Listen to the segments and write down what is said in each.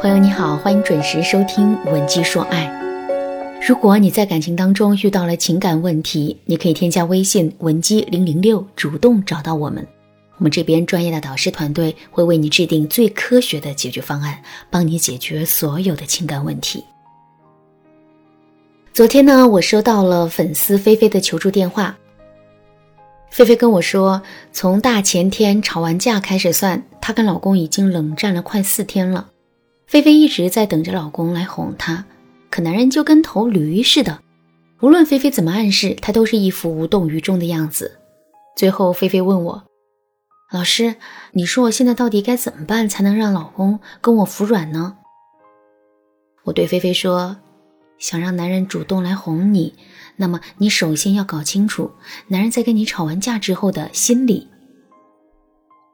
朋友你好，欢迎准时收听《文姬说爱》。如果你在感情当中遇到了情感问题，你可以添加微信文姬零零六，主动找到我们。我们这边专业的导师团队会为你制定最科学的解决方案，帮你解决所有的情感问题。昨天呢，我收到了粉丝菲菲的求助电话。菲菲跟我说，从大前天吵完架开始算，她跟老公已经冷战了快四天了。菲菲一直在等着老公来哄她，可男人就跟头驴似的，无论菲菲怎么暗示，他都是一副无动于衷的样子。最后，菲菲问我：“老师，你说我现在到底该怎么办才能让老公跟我服软呢？”我对菲菲说：“想让男人主动来哄你，那么你首先要搞清楚男人在跟你吵完架之后的心理。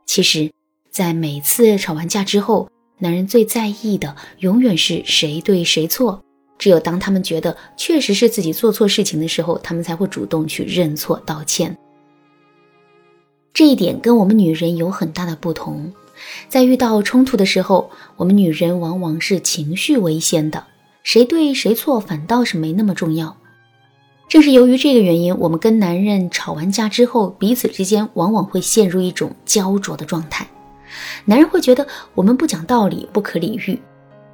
其实，在每次吵完架之后。”男人最在意的永远是谁对谁错，只有当他们觉得确实是自己做错事情的时候，他们才会主动去认错道歉。这一点跟我们女人有很大的不同，在遇到冲突的时候，我们女人往往是情绪为先的，谁对谁错反倒是没那么重要。正是由于这个原因，我们跟男人吵完架之后，彼此之间往往会陷入一种焦灼的状态。男人会觉得我们不讲道理，不可理喻；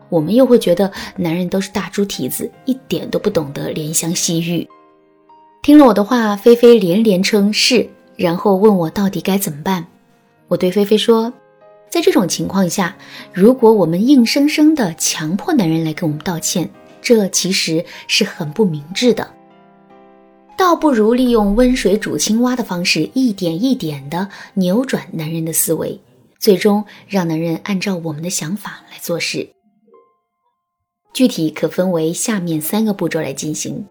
我们又会觉得男人都是大猪蹄子，一点都不懂得怜香惜玉。听了我的话，菲菲连连称是，然后问我到底该怎么办。我对菲菲说，在这种情况下，如果我们硬生生的强迫男人来跟我们道歉，这其实是很不明智的，倒不如利用温水煮青蛙的方式，一点一点的扭转男人的思维。最终让男人按照我们的想法来做事，具体可分为下面三个步骤来进行。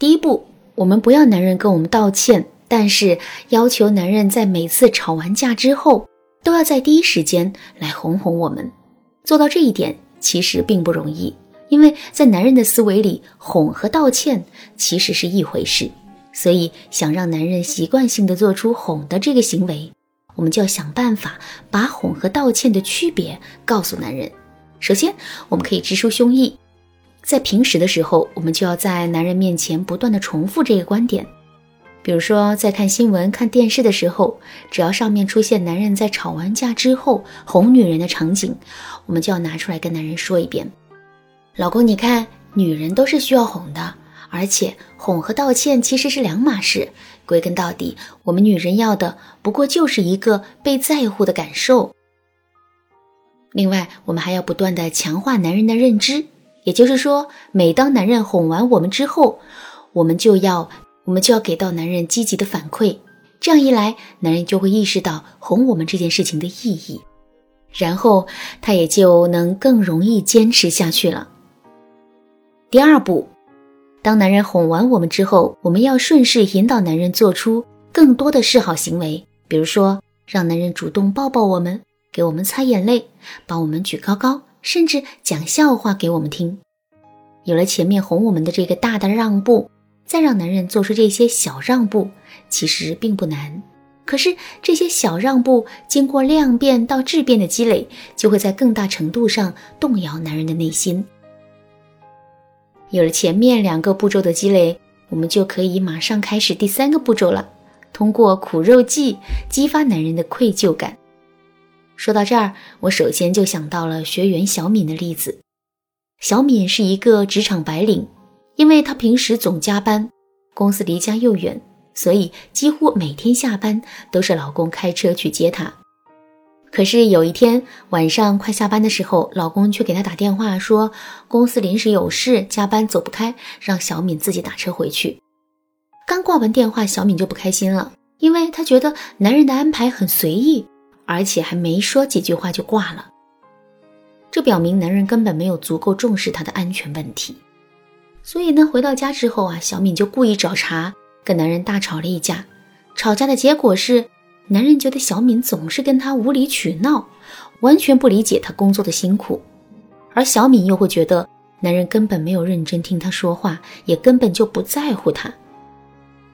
第一步，我们不要男人跟我们道歉，但是要求男人在每次吵完架之后，都要在第一时间来哄哄我们。做到这一点其实并不容易，因为在男人的思维里，哄和道歉其实是一回事，所以想让男人习惯性的做出哄的这个行为。我们就要想办法把哄和道歉的区别告诉男人。首先，我们可以直抒胸臆，在平时的时候，我们就要在男人面前不断的重复这个观点。比如说，在看新闻、看电视的时候，只要上面出现男人在吵完架之后哄女人的场景，我们就要拿出来跟男人说一遍：“老公，你看，女人都是需要哄的。”而且哄和道歉其实是两码事，归根到底，我们女人要的不过就是一个被在乎的感受。另外，我们还要不断的强化男人的认知，也就是说，每当男人哄完我们之后，我们就要我们就要给到男人积极的反馈。这样一来，男人就会意识到哄我们这件事情的意义，然后他也就能更容易坚持下去了。第二步。当男人哄完我们之后，我们要顺势引导男人做出更多的示好行为，比如说让男人主动抱抱我们，给我们擦眼泪，把我们举高高，甚至讲笑话给我们听。有了前面哄我们的这个大的让步，再让男人做出这些小让步，其实并不难。可是这些小让步经过量变到质变的积累，就会在更大程度上动摇男人的内心。有了前面两个步骤的积累，我们就可以马上开始第三个步骤了。通过苦肉计激发男人的愧疚感。说到这儿，我首先就想到了学员小敏的例子。小敏是一个职场白领，因为她平时总加班，公司离家又远，所以几乎每天下班都是老公开车去接她。可是有一天晚上快下班的时候，老公却给她打电话说公司临时有事，加班走不开，让小敏自己打车回去。刚挂完电话，小敏就不开心了，因为她觉得男人的安排很随意，而且还没说几句话就挂了。这表明男人根本没有足够重视她的安全问题。所以呢，回到家之后啊，小敏就故意找茬，跟男人大吵了一架。吵架的结果是。男人觉得小敏总是跟他无理取闹，完全不理解他工作的辛苦，而小敏又会觉得男人根本没有认真听她说话，也根本就不在乎她。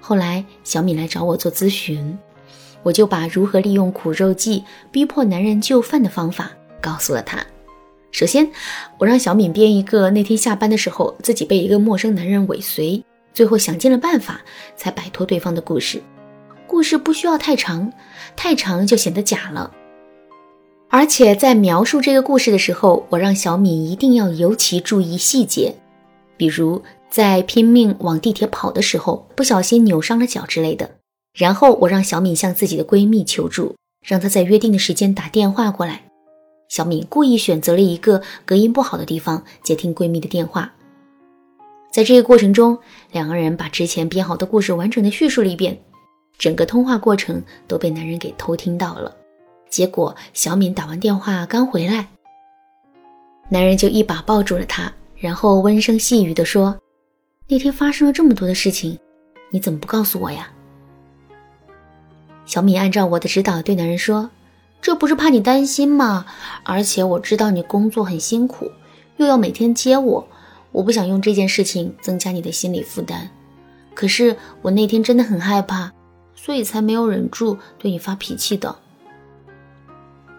后来小敏来找我做咨询，我就把如何利用苦肉计逼迫男人就范的方法告诉了她。首先，我让小敏编一个那天下班的时候自己被一个陌生男人尾随，最后想尽了办法才摆脱对方的故事。故事不需要太长，太长就显得假了。而且在描述这个故事的时候，我让小敏一定要尤其注意细节，比如在拼命往地铁跑的时候不小心扭伤了脚之类的。然后我让小敏向自己的闺蜜求助，让她在约定的时间打电话过来。小敏故意选择了一个隔音不好的地方接听闺蜜的电话。在这个过程中，两个人把之前编好的故事完整的叙述了一遍，整个通话过程都被男人给偷听到了。结果，小敏打完电话刚回来，男人就一把抱住了她，然后温声细语地说：“那天发生了这么多的事情，你怎么不告诉我呀？”小敏按照我的指导对男人说：“这不是怕你担心吗？而且我知道你工作很辛苦，又要每天接我，我不想用这件事情增加你的心理负担。可是我那天真的很害怕，所以才没有忍住对你发脾气的。”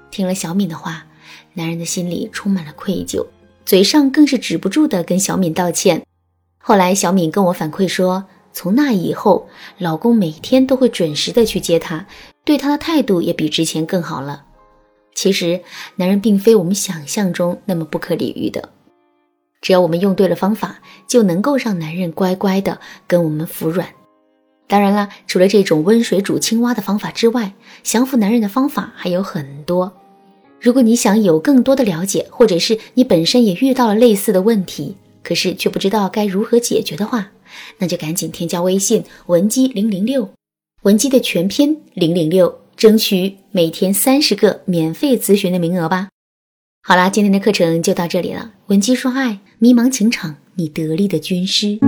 听了小敏的话，男人的心里充满了愧疚，嘴上更是止不住的跟小敏道歉。后来，小敏跟我反馈说，从那以后，老公每天都会准时的去接她，对她的态度也比之前更好了。其实，男人并非我们想象中那么不可理喻的，只要我们用对了方法，就能够让男人乖乖的跟我们服软。当然了，除了这种温水煮青蛙的方法之外，降服男人的方法还有很多。如果你想有更多的了解，或者是你本身也遇到了类似的问题，可是却不知道该如何解决的话，那就赶紧添加微信文姬零零六，文姬的全拼零零六，争取每天三十个免费咨询的名额吧。好啦，今天的课程就到这里了。文姬说爱，迷茫情场，你得力的军师。